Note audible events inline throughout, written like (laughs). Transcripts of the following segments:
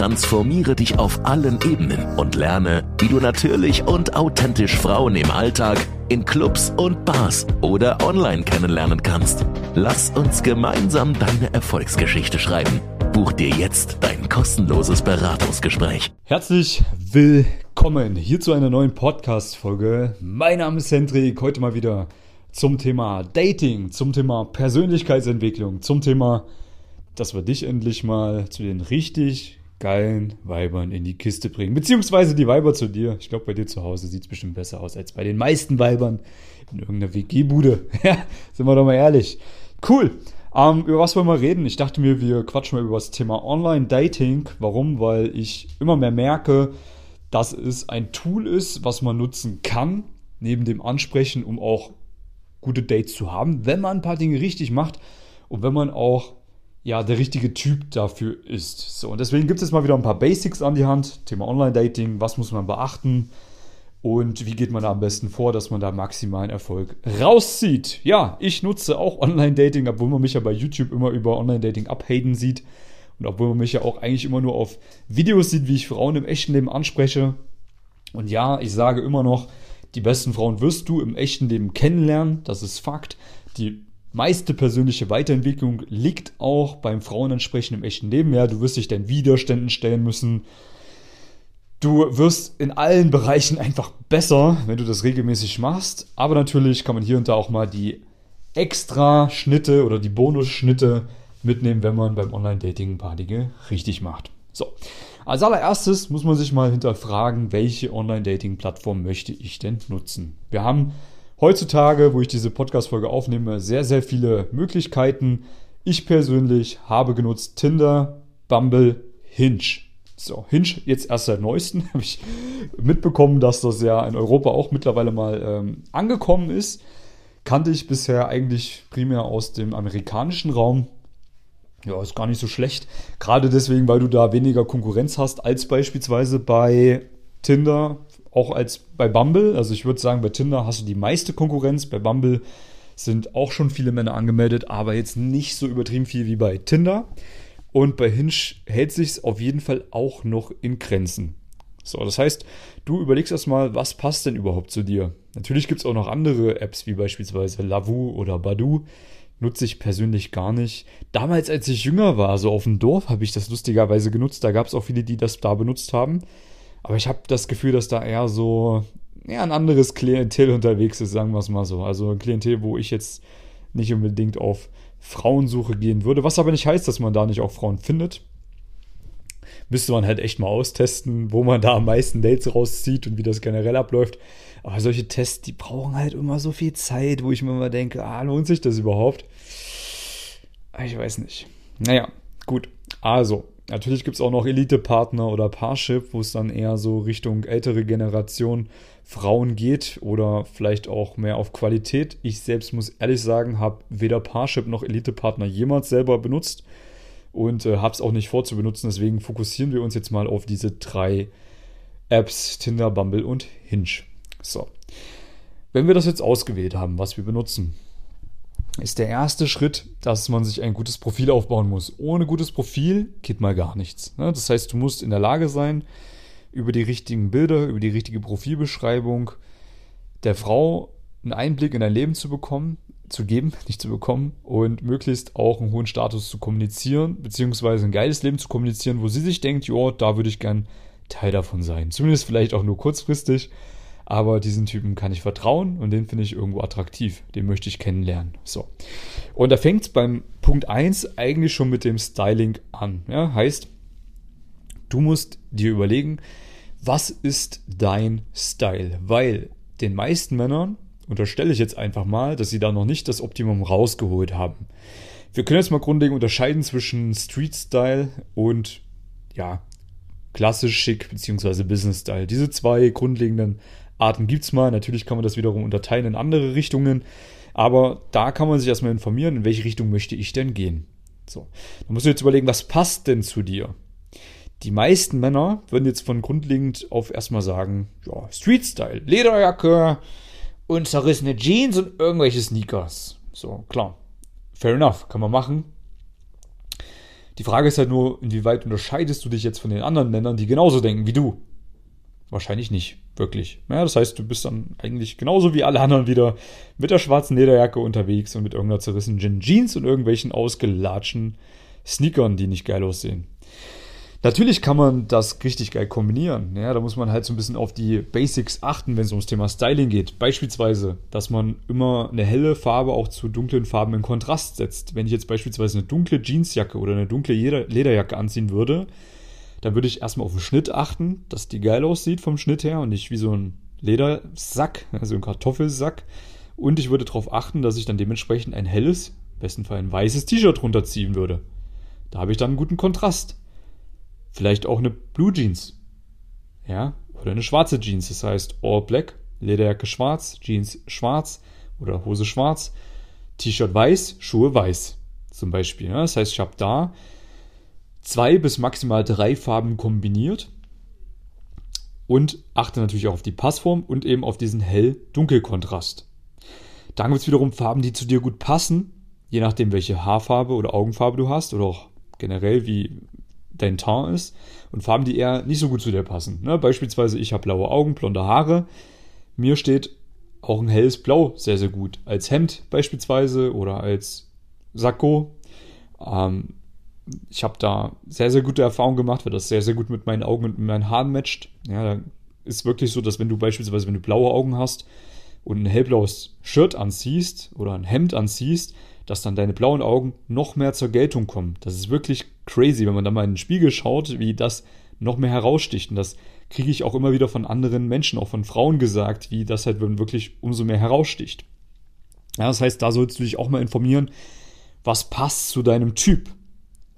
Transformiere dich auf allen Ebenen und lerne, wie du natürlich und authentisch Frauen im Alltag, in Clubs und Bars oder online kennenlernen kannst. Lass uns gemeinsam deine Erfolgsgeschichte schreiben. Buch dir jetzt dein kostenloses Beratungsgespräch. Herzlich willkommen hier zu einer neuen Podcast-Folge. Mein Name ist Hendrik, heute mal wieder zum Thema Dating, zum Thema Persönlichkeitsentwicklung, zum Thema, dass wir dich endlich mal zu den richtig geilen Weibern in die Kiste bringen. Beziehungsweise die Weiber zu dir. Ich glaube, bei dir zu Hause sieht es bestimmt besser aus als bei den meisten Weibern in irgendeiner WG-Bude. (laughs) Ja, sind wir doch mal ehrlich. Cool. Ähm, über was wollen wir reden? Ich dachte mir, wir quatschen mal über das Thema Online-Dating. Warum? Weil ich immer mehr merke, dass es ein Tool ist, was man nutzen kann, neben dem Ansprechen, um auch gute Dates zu haben, wenn man ein paar Dinge richtig macht und wenn man auch ja, der richtige Typ dafür ist. So, und deswegen gibt es mal wieder ein paar Basics an die Hand. Thema Online-Dating, was muss man beachten und wie geht man da am besten vor, dass man da maximalen Erfolg rauszieht. Ja, ich nutze auch Online-Dating, obwohl man mich ja bei YouTube immer über Online-Dating abhaten sieht und obwohl man mich ja auch eigentlich immer nur auf Videos sieht, wie ich Frauen im echten Leben anspreche. Und ja, ich sage immer noch, die besten Frauen wirst du im echten Leben kennenlernen, das ist Fakt. Die meiste persönliche Weiterentwicklung liegt auch beim Frauen entsprechend im echten Leben. Ja, du wirst dich deinen Widerständen stellen müssen. Du wirst in allen Bereichen einfach besser, wenn du das regelmäßig machst. Aber natürlich kann man hier und da auch mal die extra Schnitte oder die Bonusschnitte mitnehmen, wenn man beim Online-Dating ein paar Dinge richtig macht. So, als allererstes muss man sich mal hinterfragen, welche Online-Dating-Plattform möchte ich denn nutzen? Wir haben heutzutage, wo ich diese Podcast-Folge aufnehme, sehr, sehr viele Möglichkeiten. Ich persönlich habe genutzt Tinder, Bumble, Hinge. So, Hinge jetzt erst seit neuestem (laughs) habe ich mitbekommen, dass das ja in Europa auch mittlerweile mal ähm, angekommen ist. Kannte ich bisher eigentlich primär aus dem amerikanischen Raum. Ja, ist gar nicht so schlecht. Gerade deswegen, weil du da weniger Konkurrenz hast als beispielsweise bei Tinder, auch als bei Bumble. Also ich würde sagen, bei Tinder hast du die meiste Konkurrenz. Bei Bumble sind auch schon viele Männer angemeldet, aber jetzt nicht so übertrieben viel wie bei Tinder. Und bei Hinge hält sich auf jeden Fall auch noch in Grenzen. So, das heißt, du überlegst erstmal, was passt denn überhaupt zu dir? Natürlich gibt es auch noch andere Apps, wie beispielsweise Lavu oder Badu. Nutze ich persönlich gar nicht. Damals, als ich jünger war, so auf dem Dorf, habe ich das lustigerweise genutzt. Da gab es auch viele, die das da benutzt haben. Aber ich habe das Gefühl, dass da eher so ja, ein anderes Klientel unterwegs ist, sagen wir es mal so. Also ein Klientel, wo ich jetzt nicht unbedingt auf Frauensuche gehen würde. Was aber nicht heißt, dass man da nicht auch Frauen findet. Müsste man halt echt mal austesten, wo man da am meisten Dates rauszieht und wie das generell abläuft. Aber solche Tests, die brauchen halt immer so viel Zeit, wo ich mir immer denke, ah, lohnt sich das überhaupt? Ich weiß nicht. Naja, gut. Also, Natürlich gibt es auch noch Elite-Partner oder Parship, wo es dann eher so Richtung ältere Generation Frauen geht oder vielleicht auch mehr auf Qualität. Ich selbst muss ehrlich sagen, habe weder Parship noch Elite-Partner jemals selber benutzt und äh, habe es auch nicht vor zu benutzen. Deswegen fokussieren wir uns jetzt mal auf diese drei Apps, Tinder, Bumble und Hinge. So. Wenn wir das jetzt ausgewählt haben, was wir benutzen, ist der erste Schritt, dass man sich ein gutes Profil aufbauen muss. Ohne gutes Profil geht mal gar nichts. Ne? Das heißt, du musst in der Lage sein, über die richtigen Bilder, über die richtige Profilbeschreibung der Frau einen Einblick in dein Leben zu bekommen, zu geben, (laughs) nicht zu bekommen und möglichst auch einen hohen Status zu kommunizieren, beziehungsweise ein geiles Leben zu kommunizieren, wo sie sich denkt, jo, da würde ich gern Teil davon sein. Zumindest vielleicht auch nur kurzfristig, aber diesen Typen kann ich vertrauen und den finde ich irgendwo attraktiv. Den möchte ich kennenlernen. So. Und da fängt es beim Punkt 1 eigentlich schon mit dem Styling an. Ja, heißt, du musst dir überlegen, was ist dein Style? Weil den meisten Männern unterstelle ich jetzt einfach mal, dass sie da noch nicht das Optimum rausgeholt haben. Wir können jetzt mal grundlegend unterscheiden zwischen Street Style und ja, klassisch schick bzw. Business Style. Diese zwei grundlegenden Arten gibt es mal. Natürlich kann man das wiederum unterteilen in andere Richtungen. Aber da kann man sich erstmal informieren, in welche Richtung möchte ich denn gehen. So, dann musst du jetzt überlegen, was passt denn zu dir? Die meisten Männer würden jetzt von grundlegend auf erstmal sagen, ja, Street-Style, Lederjacke und zerrissene Jeans und irgendwelche Sneakers. So, klar. Fair enough, kann man machen. Die Frage ist halt nur, inwieweit unterscheidest du dich jetzt von den anderen Männern, die genauso denken wie du? Wahrscheinlich nicht, wirklich. Ja, das heißt, du bist dann eigentlich genauso wie alle anderen wieder mit der schwarzen Lederjacke unterwegs und mit irgendeiner zerrissenen Jeans und irgendwelchen ausgelatschten Sneakern, die nicht geil aussehen. Natürlich kann man das richtig geil kombinieren. Ja, da muss man halt so ein bisschen auf die Basics achten, wenn es ums Thema Styling geht. Beispielsweise, dass man immer eine helle Farbe auch zu dunklen Farben in Kontrast setzt. Wenn ich jetzt beispielsweise eine dunkle Jeansjacke oder eine dunkle Lederjacke anziehen würde, dann würde ich erstmal auf den Schnitt achten, dass die geil aussieht vom Schnitt her und nicht wie so ein Ledersack, (laughs) also ein Kartoffelsack. Und ich würde darauf achten, dass ich dann dementsprechend ein helles, im besten Fall ein weißes T-Shirt runterziehen würde. Da habe ich dann einen guten Kontrast. Vielleicht auch eine Blue Jeans. Ja, oder eine schwarze Jeans. Das heißt All Black, Lederjacke schwarz, Jeans schwarz oder Hose schwarz, T-Shirt weiß, Schuhe weiß. Zum Beispiel. Ja. Das heißt, ich habe da zwei bis maximal drei Farben kombiniert und achte natürlich auch auf die Passform und eben auf diesen hell-dunkel-Kontrast. Dann gibt es wiederum Farben, die zu dir gut passen, je nachdem, welche Haarfarbe oder Augenfarbe du hast oder auch generell, wie dein Teint ist und Farben, die eher nicht so gut zu dir passen. Ne? Beispielsweise, ich habe blaue Augen, blonde Haare. Mir steht auch ein helles Blau sehr, sehr gut. Als Hemd beispielsweise oder als Sakko. Ähm, ich habe da sehr, sehr gute Erfahrungen gemacht, weil das sehr, sehr gut mit meinen Augen und mit meinen Haaren matcht. Ja, da ist wirklich so, dass wenn du beispielsweise, wenn du blaue Augen hast und ein hellblaues Shirt anziehst oder ein Hemd anziehst, dass dann deine blauen Augen noch mehr zur Geltung kommen. Das ist wirklich crazy, wenn man da mal in den Spiegel schaut, wie das noch mehr heraussticht. Und das kriege ich auch immer wieder von anderen Menschen, auch von Frauen gesagt, wie das halt wirklich umso mehr heraussticht. Ja, das heißt, da sollst du dich auch mal informieren, was passt zu deinem Typ.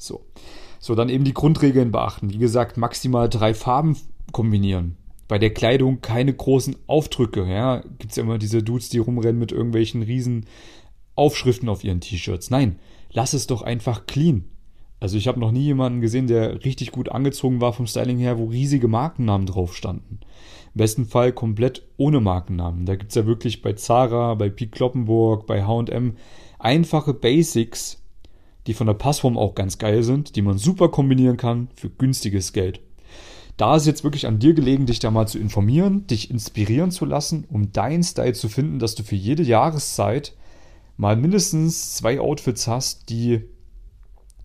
So. So, dann eben die Grundregeln beachten. Wie gesagt, maximal drei Farben kombinieren. Bei der Kleidung keine großen Aufdrücke. Ja, gibt es ja immer diese Dudes, die rumrennen mit irgendwelchen riesen Aufschriften auf ihren T-Shirts. Nein, lass es doch einfach clean. Also ich habe noch nie jemanden gesehen, der richtig gut angezogen war vom Styling her, wo riesige Markennamen drauf standen. Im besten Fall komplett ohne Markennamen. Da gibt es ja wirklich bei Zara, bei Pete Kloppenburg, bei H&M einfache Basics, die von der Passform auch ganz geil sind, die man super kombinieren kann für günstiges Geld. Da ist jetzt wirklich an dir gelegen, dich da mal zu informieren, dich inspirieren zu lassen, um deinen Style zu finden, dass du für jede Jahreszeit mal mindestens zwei Outfits hast, die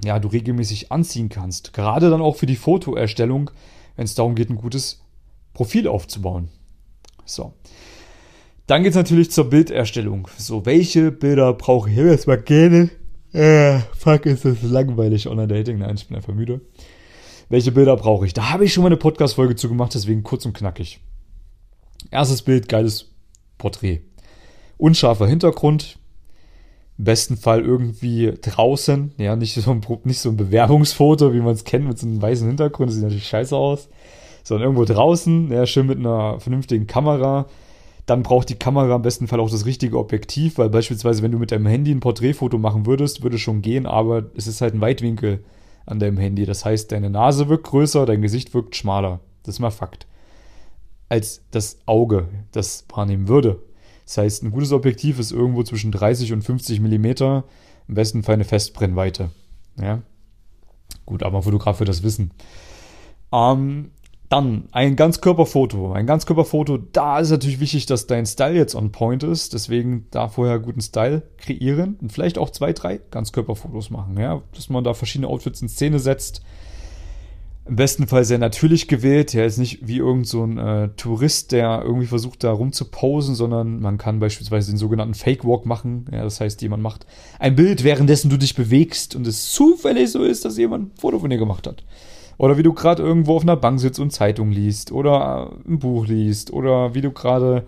ja, du regelmäßig anziehen kannst. Gerade dann auch für die Fotoerstellung, wenn es darum geht, ein gutes Profil aufzubauen. So. Dann geht es natürlich zur Bilderstellung. So, welche Bilder brauche ich? Hier erstmal gerne äh, fuck, ist das langweilig Online-Dating. Nein, ich bin einfach müde. Welche Bilder brauche ich? Da habe ich schon mal eine Podcast-Folge zu gemacht, deswegen kurz und knackig. Erstes Bild, geiles Porträt. Unscharfer Hintergrund. Im besten Fall irgendwie draußen. Ja, nicht so ein, nicht so ein Bewerbungsfoto, wie man es kennt, mit so einem weißen Hintergrund. Das sieht natürlich scheiße aus. Sondern irgendwo draußen, ja, schön mit einer vernünftigen Kamera dann braucht die Kamera im besten Fall auch das richtige Objektiv, weil beispielsweise, wenn du mit deinem Handy ein Porträtfoto machen würdest, würde schon gehen, aber es ist halt ein Weitwinkel an deinem Handy. Das heißt, deine Nase wirkt größer, dein Gesicht wirkt schmaler. Das ist mal Fakt. Als das Auge das wahrnehmen würde. Das heißt, ein gutes Objektiv ist irgendwo zwischen 30 und 50 Millimeter, im besten Fall eine Festbrennweite. Ja? Gut, aber ein Fotograf wird das wissen. Ähm, dann ein Ganzkörperfoto. Ein Ganzkörperfoto, da ist natürlich wichtig, dass dein Style jetzt on point ist. Deswegen da vorher guten Style kreieren und vielleicht auch zwei, drei Ganzkörperfotos machen. Ja? Dass man da verschiedene Outfits in Szene setzt. Im besten Fall sehr natürlich gewählt. Ja, ist nicht wie irgend so ein äh, Tourist, der irgendwie versucht, da rumzuposen, sondern man kann beispielsweise den sogenannten Fake Walk machen. Ja, das heißt, jemand macht ein Bild, währenddessen du dich bewegst und es zufällig so ist, dass jemand ein Foto von dir gemacht hat. Oder wie du gerade irgendwo auf einer Bank sitzt und Zeitung liest oder ein Buch liest oder wie du gerade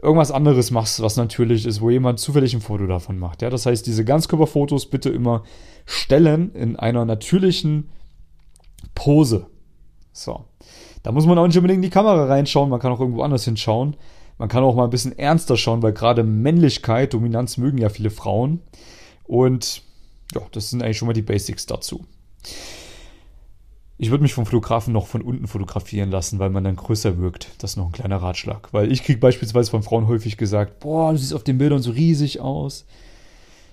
irgendwas anderes machst, was natürlich ist, wo jemand zufällig ein Foto davon macht. Ja, das heißt, diese Ganzkörperfotos bitte immer stellen in einer natürlichen Pose. So. Da muss man auch nicht unbedingt in die Kamera reinschauen, man kann auch irgendwo anders hinschauen. Man kann auch mal ein bisschen ernster schauen, weil gerade Männlichkeit, Dominanz mögen ja viele Frauen. Und ja, das sind eigentlich schon mal die Basics dazu. Ich würde mich vom Fotografen noch von unten fotografieren lassen, weil man dann größer wirkt. Das ist noch ein kleiner Ratschlag. Weil ich kriege beispielsweise von Frauen häufig gesagt, boah, du siehst auf den Bildern so riesig aus.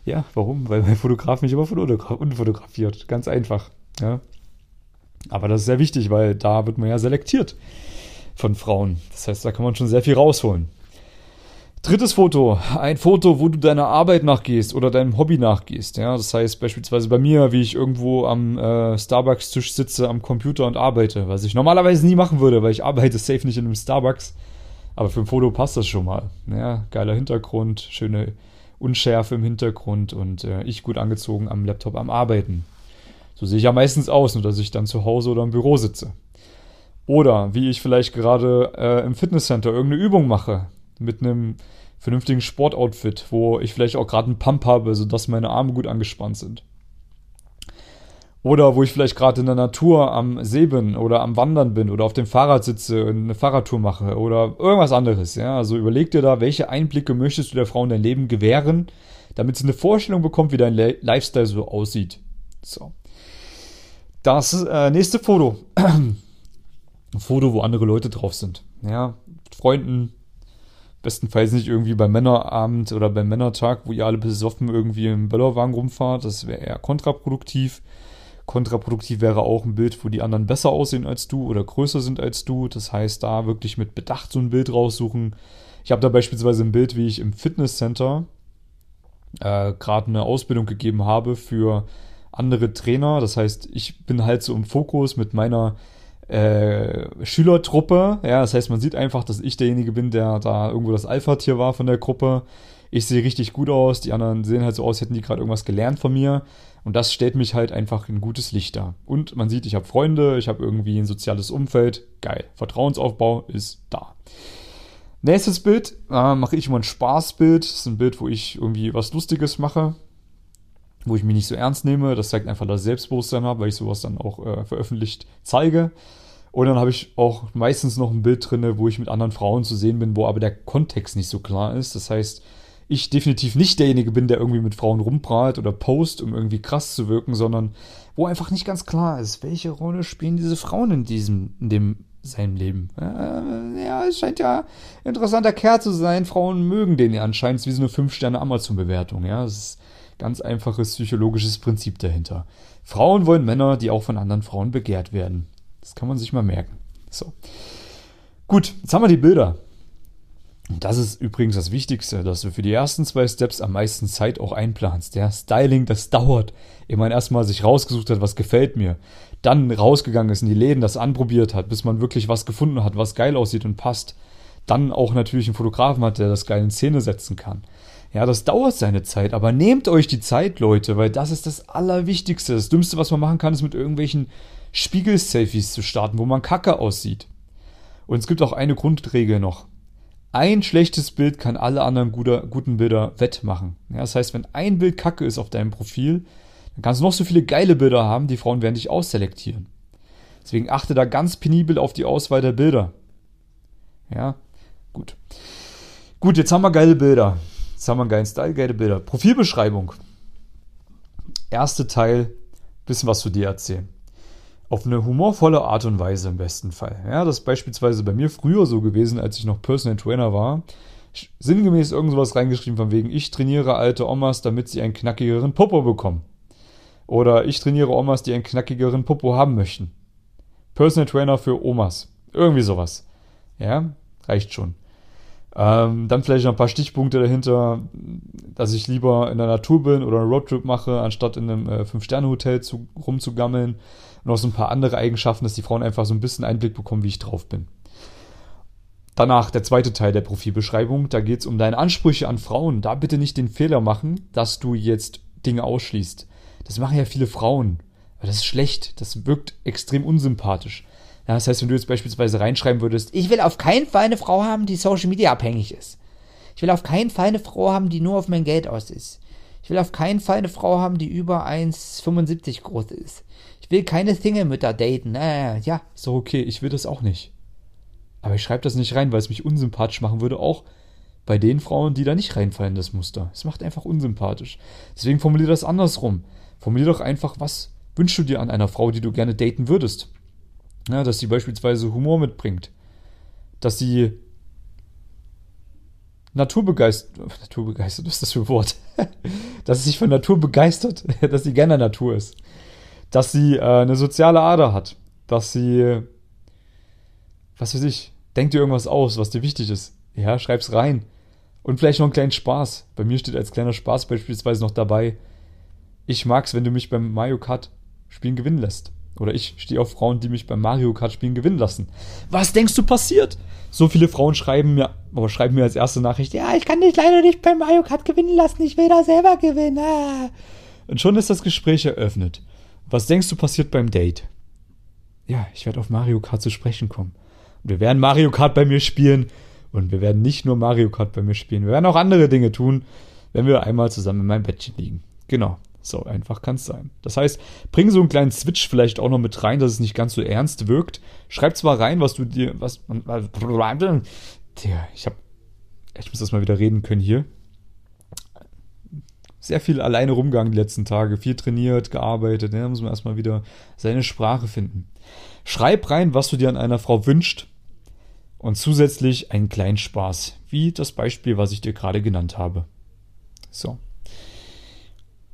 Ja, warum? Weil mein Fotograf mich immer von unten fotografiert. Ganz einfach. Ja. Aber das ist sehr wichtig, weil da wird man ja selektiert von Frauen. Das heißt, da kann man schon sehr viel rausholen. Drittes Foto, ein Foto, wo du deiner Arbeit nachgehst oder deinem Hobby nachgehst. Ja, das heißt beispielsweise bei mir, wie ich irgendwo am äh, Starbucks-Tisch sitze am Computer und arbeite, was ich normalerweise nie machen würde, weil ich arbeite safe nicht in einem Starbucks. Aber für ein Foto passt das schon mal. Ja, geiler Hintergrund, schöne Unschärfe im Hintergrund und äh, ich gut angezogen am Laptop am Arbeiten. So sehe ich ja meistens aus, nur dass ich dann zu Hause oder im Büro sitze. Oder wie ich vielleicht gerade äh, im Fitnesscenter irgendeine Übung mache mit einem vernünftigen Sportoutfit, wo ich vielleicht auch gerade einen Pump habe, sodass meine Arme gut angespannt sind. Oder wo ich vielleicht gerade in der Natur am See bin oder am Wandern bin oder auf dem Fahrrad sitze und eine Fahrradtour mache oder irgendwas anderes. Ja? Also überleg dir da, welche Einblicke möchtest du der Frau in dein Leben gewähren, damit sie eine Vorstellung bekommt, wie dein Le Lifestyle so aussieht. So. Das äh, nächste Foto. Ein (clears throat) Foto, wo andere Leute drauf sind. Ja, mit Freunden, bestenfalls nicht irgendwie beim Männerabend oder beim Männertag, wo ihr alle besoffen irgendwie im Böllerwagen rumfahrt. Das wäre eher kontraproduktiv. Kontraproduktiv wäre auch ein Bild, wo die anderen besser aussehen als du oder größer sind als du. Das heißt, da wirklich mit Bedacht so ein Bild raussuchen. Ich habe da beispielsweise ein Bild, wie ich im Fitnesscenter äh, gerade eine Ausbildung gegeben habe für andere Trainer. Das heißt, ich bin halt so im Fokus mit meiner äh, Schülertruppe. Ja, das heißt, man sieht einfach, dass ich derjenige bin, der da irgendwo das Alpha-Tier war von der Gruppe. Ich sehe richtig gut aus, die anderen sehen halt so aus, hätten die gerade irgendwas gelernt von mir. Und das stellt mich halt einfach in gutes Licht dar. Und man sieht, ich habe Freunde, ich habe irgendwie ein soziales Umfeld. Geil. Vertrauensaufbau ist da. Nächstes Bild äh, mache ich immer ein Spaßbild. Das ist ein Bild, wo ich irgendwie was Lustiges mache, wo ich mich nicht so ernst nehme. Das zeigt einfach, dass ich Selbstbewusstsein habe, weil ich sowas dann auch äh, veröffentlicht zeige. Und dann habe ich auch meistens noch ein Bild drin, wo ich mit anderen Frauen zu sehen bin, wo aber der Kontext nicht so klar ist. Das heißt, ich definitiv nicht derjenige bin, der irgendwie mit Frauen rumprahlt oder post, um irgendwie krass zu wirken, sondern wo einfach nicht ganz klar ist, welche Rolle spielen diese Frauen in diesem, in dem seinem Leben. Äh, ja, es scheint ja interessanter Kerl zu sein. Frauen mögen den ja anscheinend. Es wie so eine 5-Sterne-Amazon-Bewertung. Ja, das ist ganz einfaches psychologisches Prinzip dahinter. Frauen wollen Männer, die auch von anderen Frauen begehrt werden. Das kann man sich mal merken. So. Gut, jetzt haben wir die Bilder. Und das ist übrigens das Wichtigste, dass du für die ersten zwei Steps am meisten Zeit auch einplanst. Der Styling, das dauert. Ehe man erstmal sich rausgesucht hat, was gefällt mir. Dann rausgegangen ist in die Läden, das anprobiert hat, bis man wirklich was gefunden hat, was geil aussieht und passt. Dann auch natürlich einen Fotografen hat, der das geil in Szene setzen kann. Ja, das dauert seine Zeit, aber nehmt euch die Zeit, Leute, weil das ist das Allerwichtigste. Das Dümmste, was man machen kann, ist mit irgendwelchen Spiegel-Selfies zu starten, wo man kacke aussieht. Und es gibt auch eine Grundregel noch. Ein schlechtes Bild kann alle anderen guter, guten Bilder wettmachen. Ja, das heißt, wenn ein Bild kacke ist auf deinem Profil, dann kannst du noch so viele geile Bilder haben, die Frauen werden dich ausselektieren. Deswegen achte da ganz penibel auf die Auswahl der Bilder. Ja, gut. Gut, jetzt haben wir geile Bilder. Jetzt haben wir einen geilen Style, geile Bilder. Profilbeschreibung. Erste Teil, bisschen was zu dir erzählen auf eine humorvolle Art und Weise im besten Fall. Ja, das ist beispielsweise bei mir früher so gewesen, als ich noch Personal Trainer war. Sinngemäß irgend sowas reingeschrieben von wegen, ich trainiere alte Omas, damit sie einen knackigeren Popo bekommen. Oder ich trainiere Omas, die einen knackigeren Popo haben möchten. Personal Trainer für Omas. Irgendwie sowas. Ja, reicht schon. Ähm, dann vielleicht noch ein paar Stichpunkte dahinter, dass ich lieber in der Natur bin oder einen Roadtrip mache, anstatt in einem äh, Fünf-Sterne-Hotel rumzugammeln und noch so ein paar andere Eigenschaften, dass die Frauen einfach so ein bisschen Einblick bekommen, wie ich drauf bin. Danach der zweite Teil der Profilbeschreibung, da geht es um deine Ansprüche an Frauen. Da bitte nicht den Fehler machen, dass du jetzt Dinge ausschließt. Das machen ja viele Frauen. Aber das ist schlecht, das wirkt extrem unsympathisch. Ja, das heißt, wenn du jetzt beispielsweise reinschreiben würdest, ich will auf keinen Fall eine Frau haben, die Social Media abhängig ist. Ich will auf keinen Fall eine Frau haben, die nur auf mein Geld aus ist. Ich will auf keinen Fall eine Frau haben, die über 1,75 groß ist will keine Single-Mütter daten. Äh, ja, so okay, ich will das auch nicht. Aber ich schreibe das nicht rein, weil es mich unsympathisch machen würde, auch bei den Frauen, die da nicht reinfallen, das Muster. Es macht einfach unsympathisch. Deswegen formuliere das andersrum. Formulier doch einfach, was wünschst du dir an einer Frau, die du gerne daten würdest? Ja, dass sie beispielsweise Humor mitbringt, dass sie naturbegeistert, (laughs) naturbegeistert, was ist das für ein Wort? (laughs) dass sie sich von Natur begeistert, (laughs) dass sie gerne Natur ist, dass sie äh, eine soziale Ader hat, dass sie, was weiß ich, denk dir irgendwas aus, was dir wichtig ist. Ja, schreib's rein. Und vielleicht noch einen kleinen Spaß. Bei mir steht als kleiner Spaß beispielsweise noch dabei, ich mag's, wenn du mich beim Mario Kart Spielen gewinnen lässt. Oder ich stehe auf Frauen, die mich beim Mario Kart Spielen gewinnen lassen. Was denkst du passiert? So viele Frauen schreiben mir, aber schreiben mir als erste Nachricht, ja, ich kann dich leider nicht beim Mario Kart gewinnen lassen, ich will da selber gewinnen. Ah. Und schon ist das Gespräch eröffnet. Was denkst du passiert beim Date? Ja, ich werde auf Mario Kart zu sprechen kommen. Und wir werden Mario Kart bei mir spielen. Und wir werden nicht nur Mario Kart bei mir spielen. Wir werden auch andere Dinge tun, wenn wir einmal zusammen in meinem Bettchen liegen. Genau. So einfach kann es sein. Das heißt, bring so einen kleinen Switch vielleicht auch noch mit rein, dass es nicht ganz so ernst wirkt. Schreib zwar rein, was du dir, was, Tja, ich hab, ich muss das mal wieder reden können hier. Sehr viel alleine rumgegangen die letzten Tage, viel trainiert, gearbeitet, ne? da muss man erstmal wieder seine Sprache finden. Schreib rein, was du dir an einer Frau wünscht und zusätzlich einen kleinen Spaß, wie das Beispiel, was ich dir gerade genannt habe. So.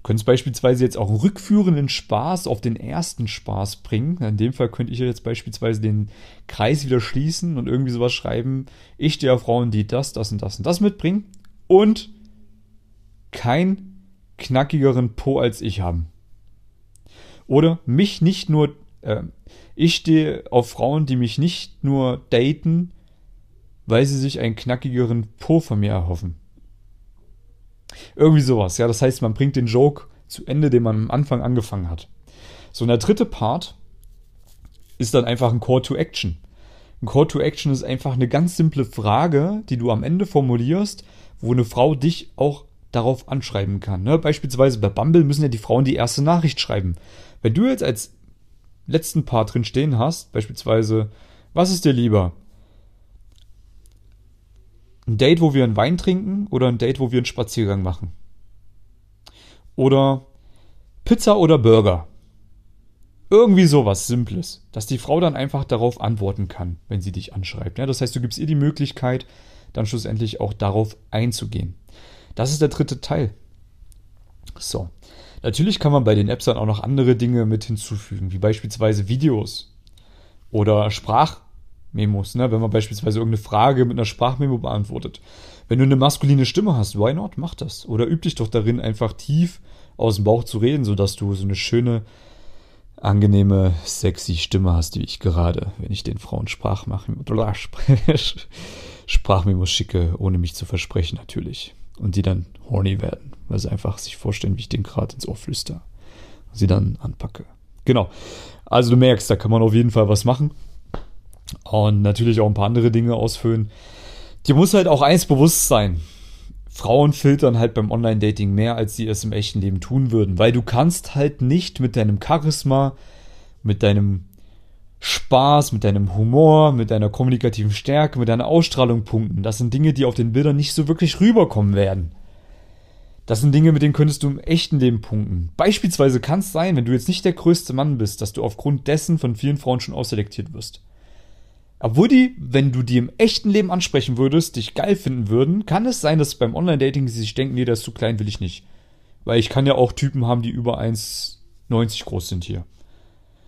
Könntest beispielsweise jetzt auch rückführenden Spaß auf den ersten Spaß bringen. In dem Fall könnte ich jetzt beispielsweise den Kreis wieder schließen und irgendwie sowas schreiben. Ich stehe auf Frauen, die das, das und das und das mitbringen und kein knackigeren Po als ich haben. Oder mich nicht nur, äh, ich stehe auf Frauen, die mich nicht nur daten, weil sie sich einen knackigeren Po von mir erhoffen. Irgendwie sowas, ja. Das heißt, man bringt den Joke zu Ende, den man am Anfang angefangen hat. So, und der dritte Part ist dann einfach ein Call to Action. Ein Call to Action ist einfach eine ganz simple Frage, die du am Ende formulierst, wo eine Frau dich auch darauf anschreiben kann. Ne? Beispielsweise bei Bumble müssen ja die Frauen die erste Nachricht schreiben. Wenn du jetzt als letzten Part drin stehen hast, beispielsweise, was ist dir lieber? Ein Date, wo wir einen Wein trinken oder ein Date, wo wir einen Spaziergang machen? Oder Pizza oder Burger? Irgendwie sowas Simples, dass die Frau dann einfach darauf antworten kann, wenn sie dich anschreibt. Ja, das heißt, du gibst ihr die Möglichkeit, dann schlussendlich auch darauf einzugehen. Das ist der dritte Teil. So. Natürlich kann man bei den Apps dann auch noch andere Dinge mit hinzufügen, wie beispielsweise Videos oder Sprach, Memos, ne? wenn man beispielsweise irgendeine Frage mit einer Sprachmemo beantwortet. Wenn du eine maskuline Stimme hast, why not? Mach das. Oder üb dich doch darin, einfach tief aus dem Bauch zu reden, sodass du so eine schöne, angenehme, sexy Stimme hast, wie ich gerade, wenn ich den Frauen Sprachmemos (laughs) schicke, ohne mich zu versprechen natürlich. Und die dann horny werden, weil sie einfach sich vorstellen, wie ich den gerade ins Ohr flüster. Und sie dann anpacke. Genau. Also du merkst, da kann man auf jeden Fall was machen. Und natürlich auch ein paar andere Dinge ausfüllen. Dir muss halt auch eins bewusst sein. Frauen filtern halt beim Online-Dating mehr, als sie es im echten Leben tun würden. Weil du kannst halt nicht mit deinem Charisma, mit deinem Spaß, mit deinem Humor, mit deiner kommunikativen Stärke, mit deiner Ausstrahlung punkten. Das sind Dinge, die auf den Bildern nicht so wirklich rüberkommen werden. Das sind Dinge, mit denen könntest du im echten Leben punkten. Beispielsweise kann es sein, wenn du jetzt nicht der größte Mann bist, dass du aufgrund dessen von vielen Frauen schon ausselektiert wirst. Obwohl die, wenn du die im echten Leben ansprechen würdest, dich geil finden würden, kann es sein, dass beim Online-Dating sie sich denken, nee, der ist zu klein, will ich nicht. Weil ich kann ja auch Typen haben, die über 1,90 groß sind hier.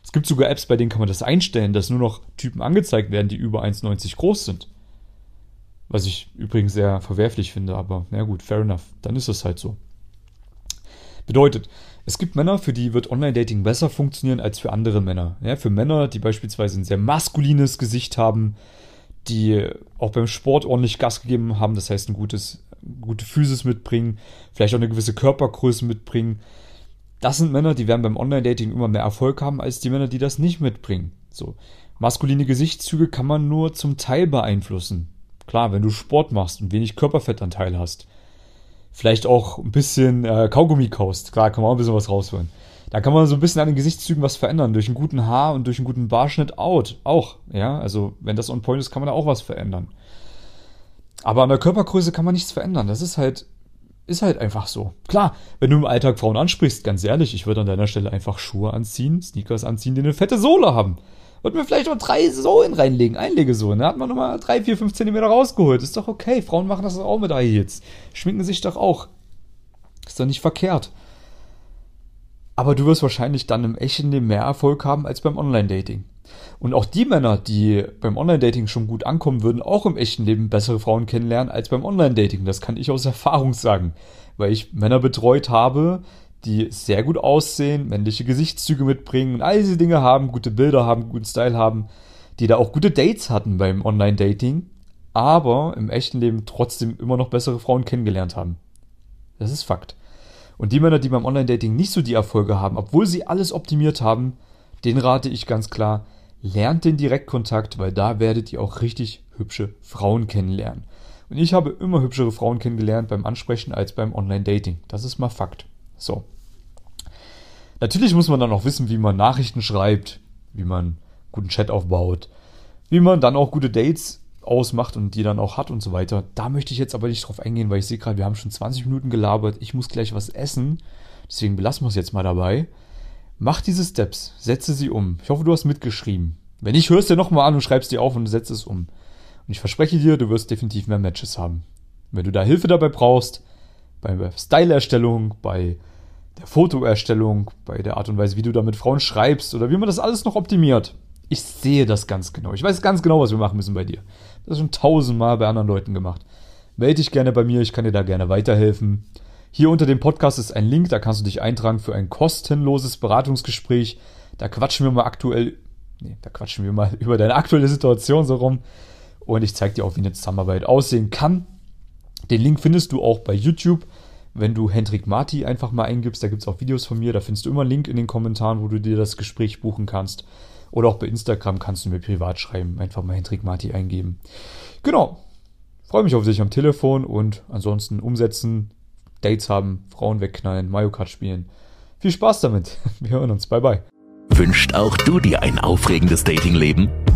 Es gibt sogar Apps, bei denen kann man das einstellen, dass nur noch Typen angezeigt werden, die über 1,90 groß sind. Was ich übrigens sehr verwerflich finde, aber na gut, fair enough. Dann ist es halt so. Bedeutet, es gibt Männer, für die wird Online-Dating besser funktionieren als für andere Männer. Ja, für Männer, die beispielsweise ein sehr maskulines Gesicht haben, die auch beim Sport ordentlich Gas gegeben haben, das heißt ein gutes, gute Physis mitbringen, vielleicht auch eine gewisse Körpergröße mitbringen. Das sind Männer, die werden beim Online-Dating immer mehr Erfolg haben als die Männer, die das nicht mitbringen. So. Maskuline Gesichtszüge kann man nur zum Teil beeinflussen. Klar, wenn du Sport machst und wenig Körperfettanteil hast, vielleicht auch ein bisschen äh, Kaugummi kaust. Klar, kann man auch ein bisschen was rausholen. Da kann man so ein bisschen an den Gesichtszügen was verändern. Durch einen guten Haar und durch einen guten Barschnitt out. Auch, ja. Also, wenn das on point ist, kann man da auch was verändern. Aber an der Körpergröße kann man nichts verändern. Das ist halt Ist halt einfach so. Klar, wenn du im Alltag Frauen ansprichst, ganz ehrlich, ich würde an deiner Stelle einfach Schuhe anziehen, Sneakers anziehen, die eine fette Sohle haben. Und mir vielleicht noch drei Sohlen reinlegen, Einlegesohlen. Da hat man nochmal drei, vier, fünf Zentimeter rausgeholt. Ist doch okay. Frauen machen das auch mit Heels. Schminken sich doch auch. Ist doch nicht verkehrt. Aber du wirst wahrscheinlich dann im echten Leben mehr Erfolg haben als beim Online-Dating. Und auch die Männer, die beim Online-Dating schon gut ankommen, würden auch im echten Leben bessere Frauen kennenlernen als beim Online-Dating. Das kann ich aus Erfahrung sagen, weil ich Männer betreut habe, die sehr gut aussehen, männliche Gesichtszüge mitbringen und all diese Dinge haben, gute Bilder haben, guten Style haben, die da auch gute Dates hatten beim Online-Dating, aber im echten Leben trotzdem immer noch bessere Frauen kennengelernt haben. Das ist Fakt. Und die Männer, die beim Online-Dating nicht so die Erfolge haben, obwohl sie alles optimiert haben, den rate ich ganz klar, lernt den Direktkontakt, weil da werdet ihr auch richtig hübsche Frauen kennenlernen. Und ich habe immer hübschere Frauen kennengelernt beim Ansprechen als beim Online-Dating. Das ist mal Fakt. So. Natürlich muss man dann auch wissen, wie man Nachrichten schreibt, wie man guten Chat aufbaut, wie man dann auch gute Dates ausmacht und die dann auch hat und so weiter. Da möchte ich jetzt aber nicht drauf eingehen, weil ich sehe gerade, wir haben schon 20 Minuten gelabert. Ich muss gleich was essen. Deswegen belassen wir es jetzt mal dabei. Mach diese Steps, setze sie um. Ich hoffe, du hast mitgeschrieben. Wenn nicht, hörst du nochmal an und schreibst dir auf und setzt es um. Und ich verspreche dir, du wirst definitiv mehr Matches haben. Wenn du da Hilfe dabei brauchst, bei Style-Erstellung, bei der Fotoerstellung, bei der Art und Weise, wie du da mit Frauen schreibst oder wie man das alles noch optimiert. Ich sehe das ganz genau. Ich weiß ganz genau, was wir machen müssen bei dir. Das ist schon tausendmal bei anderen Leuten gemacht. Melde dich gerne bei mir, ich kann dir da gerne weiterhelfen. Hier unter dem Podcast ist ein Link, da kannst du dich eintragen für ein kostenloses Beratungsgespräch. Da quatschen wir mal aktuell, nee, da quatschen wir mal (laughs) über deine aktuelle Situation so rum. Und ich zeige dir auch, wie eine Zusammenarbeit aussehen kann. Den Link findest du auch bei YouTube. Wenn du Hendrik Marti einfach mal eingibst, da gibt es auch Videos von mir, da findest du immer einen Link in den Kommentaren, wo du dir das Gespräch buchen kannst. Oder auch bei Instagram kannst du mir privat schreiben, einfach mal Hendrik Marti eingeben. Genau. Freue mich auf dich am Telefon und ansonsten umsetzen, Dates haben, Frauen wegknallen, Mario Kart spielen. Viel Spaß damit. (laughs) Wir hören uns. Bye bye. Wünscht auch du dir ein aufregendes Datingleben?